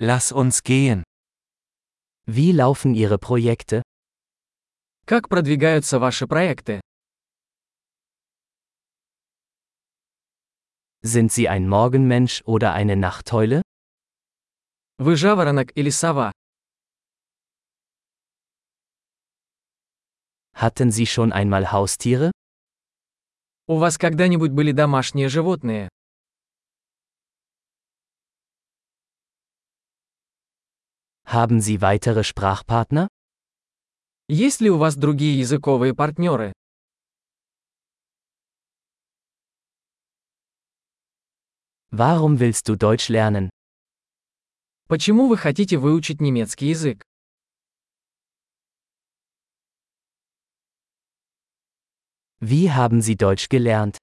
Lass uns gehen. Wie laufen Ihre Projekte? Как продвигаются ваши проекты? Sind Sie ein Morgenmensch oder eine Nachteule? Вы жаворонок или сова? Hatten Sie schon einmal Haustiere? У вас когда-нибудь были домашние животные? Haben Sie weitere Sprachpartner? Есть ли у вас другие языковые партнеры? Warum willst du Deutsch lernen? Почему вы хотите выучить немецкий язык? Wie haben Sie Deutsch gelernt?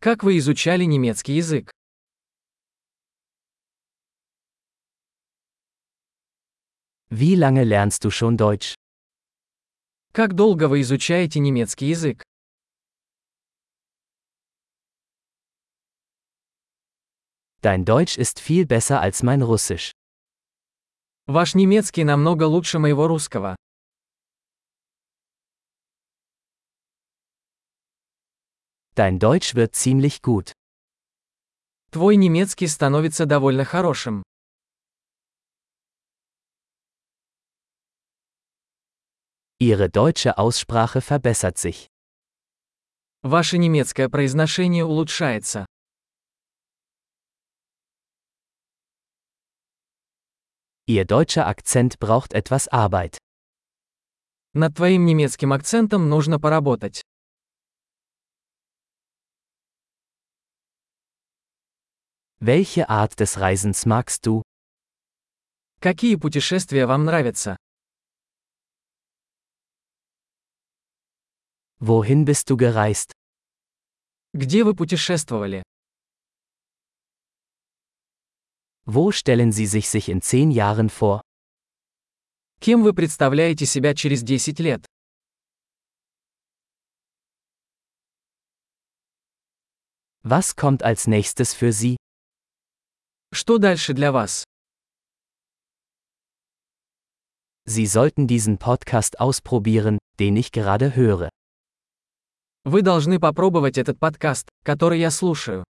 Как вы изучали немецкий язык? Wie lange lernst du schon Deutsch? Как долго вы изучаете немецкий язык? Dein Deutsch ist viel besser als mein Russisch. Ваш немецкий намного лучше моего русского. Dein Deutsch wird ziemlich gut. Твой немецкий становится довольно хорошим. Ihre deutsche Aussprache verbessert sich. Ваше немецкое произношение улучшается. Ihr deutscher Akzent braucht etwas Arbeit. Над твоим немецким акцентом нужно поработать. Welche Art des Reisens magst du? Какие путешествия вам нравятся? Wohin bist du gereist? Где вы путешествовали? Wo stellen Sie sich sich in zehn Jahren vor? Кем вы представляете себя через 10 лет? Was kommt als nächstes für Sie? Что дальше для вас? Sie sollten diesen Podcast ausprobieren, den ich gerade höre. Вы должны попробовать этот подкаст, который я слушаю.